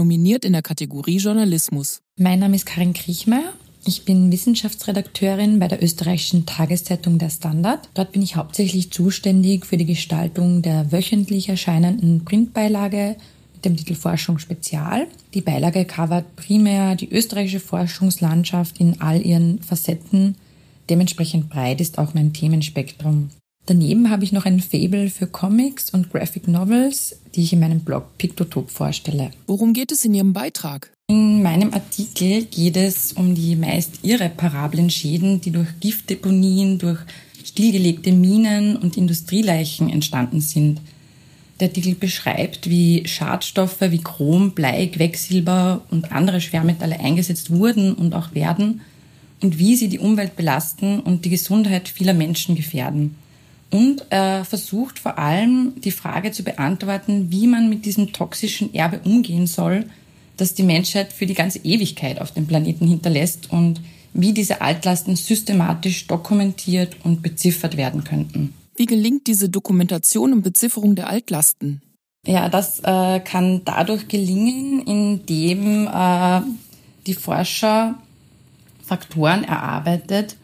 nominiert in der Kategorie Journalismus. Mein Name ist Karin Kriechmeier. Ich bin Wissenschaftsredakteurin bei der österreichischen Tageszeitung Der Standard. Dort bin ich hauptsächlich zuständig für die Gestaltung der wöchentlich erscheinenden Printbeilage mit dem Titel Forschung Spezial. Die Beilage covert primär die österreichische Forschungslandschaft in all ihren Facetten. Dementsprechend breit ist auch mein Themenspektrum. Daneben habe ich noch ein Fable für Comics und Graphic Novels, die ich in meinem Blog Pictotop vorstelle. Worum geht es in Ihrem Beitrag? In meinem Artikel geht es um die meist irreparablen Schäden, die durch Giftdeponien, durch stillgelegte Minen und Industrieleichen entstanden sind. Der Artikel beschreibt, wie Schadstoffe wie Chrom, Blei, Quecksilber und andere Schwermetalle eingesetzt wurden und auch werden und wie sie die Umwelt belasten und die Gesundheit vieler Menschen gefährden. Und er versucht vor allem die Frage zu beantworten, wie man mit diesem toxischen Erbe umgehen soll, das die Menschheit für die ganze Ewigkeit auf dem Planeten hinterlässt und wie diese Altlasten systematisch dokumentiert und beziffert werden könnten. Wie gelingt diese Dokumentation und Bezifferung der Altlasten? Ja, das äh, kann dadurch gelingen, indem äh, die Forscher Faktoren erarbeitet,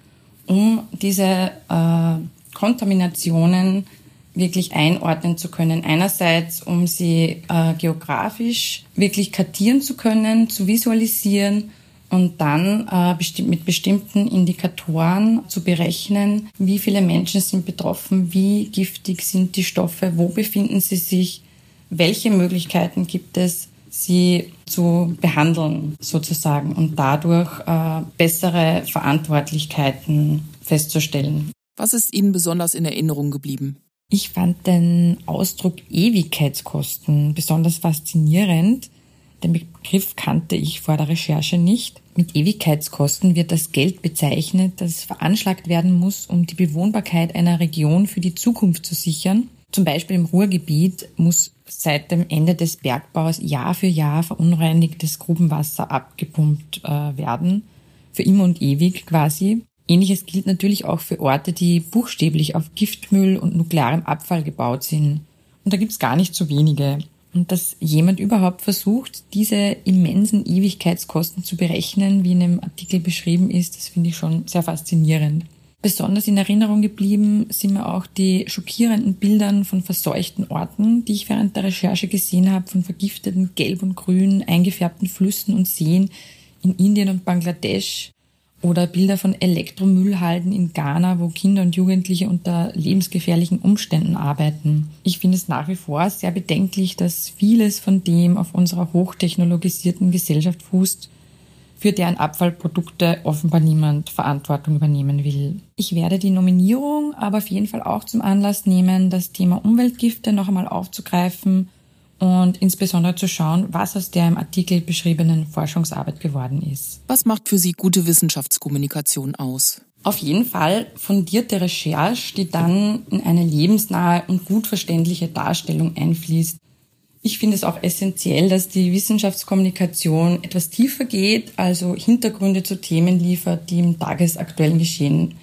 um diese äh, Kontaminationen wirklich einordnen zu können. Einerseits, um sie äh, geografisch wirklich kartieren zu können, zu visualisieren und dann äh, besti mit bestimmten Indikatoren zu berechnen, wie viele Menschen sind betroffen, wie giftig sind die Stoffe, wo befinden sie sich, welche Möglichkeiten gibt es, sie zu behandeln sozusagen und dadurch äh, bessere Verantwortlichkeiten festzustellen. Was ist Ihnen besonders in Erinnerung geblieben? Ich fand den Ausdruck Ewigkeitskosten besonders faszinierend. Den Begriff kannte ich vor der Recherche nicht. Mit Ewigkeitskosten wird das Geld bezeichnet, das veranschlagt werden muss, um die Bewohnbarkeit einer Region für die Zukunft zu sichern. Zum Beispiel im Ruhrgebiet muss seit dem Ende des Bergbaus Jahr für Jahr verunreinigtes Grubenwasser abgepumpt äh, werden. Für immer und ewig quasi. Ähnliches gilt natürlich auch für Orte, die buchstäblich auf Giftmüll und nuklearem Abfall gebaut sind. Und da gibt's gar nicht so wenige. Und dass jemand überhaupt versucht, diese immensen Ewigkeitskosten zu berechnen, wie in dem Artikel beschrieben ist, das finde ich schon sehr faszinierend. Besonders in Erinnerung geblieben sind mir auch die schockierenden Bildern von verseuchten Orten, die ich während der Recherche gesehen habe, von vergifteten Gelb und Grün eingefärbten Flüssen und Seen in Indien und Bangladesch, oder Bilder von Elektromüllhalden in Ghana, wo Kinder und Jugendliche unter lebensgefährlichen Umständen arbeiten. Ich finde es nach wie vor sehr bedenklich, dass vieles von dem auf unserer hochtechnologisierten Gesellschaft fußt, für deren Abfallprodukte offenbar niemand Verantwortung übernehmen will. Ich werde die Nominierung aber auf jeden Fall auch zum Anlass nehmen, das Thema Umweltgifte noch einmal aufzugreifen und insbesondere zu schauen, was aus der im Artikel beschriebenen Forschungsarbeit geworden ist. Was macht für Sie gute Wissenschaftskommunikation aus? Auf jeden Fall fundierte Recherche, die dann in eine lebensnahe und gut verständliche Darstellung einfließt. Ich finde es auch essentiell, dass die Wissenschaftskommunikation etwas tiefer geht, also Hintergründe zu Themen liefert, die im tagesaktuellen Geschehen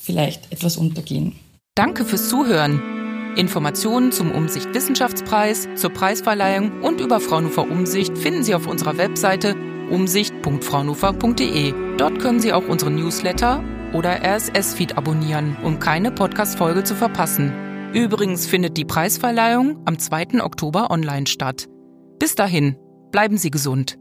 vielleicht etwas untergehen. Danke fürs Zuhören. Informationen zum Umsicht Wissenschaftspreis, zur Preisverleihung und über Fraunhofer Umsicht finden Sie auf unserer Webseite umsicht.fraunhofer.de. Dort können Sie auch unseren Newsletter oder RSS-Feed abonnieren, um keine Podcast-Folge zu verpassen. Übrigens findet die Preisverleihung am 2. Oktober online statt. Bis dahin, bleiben Sie gesund.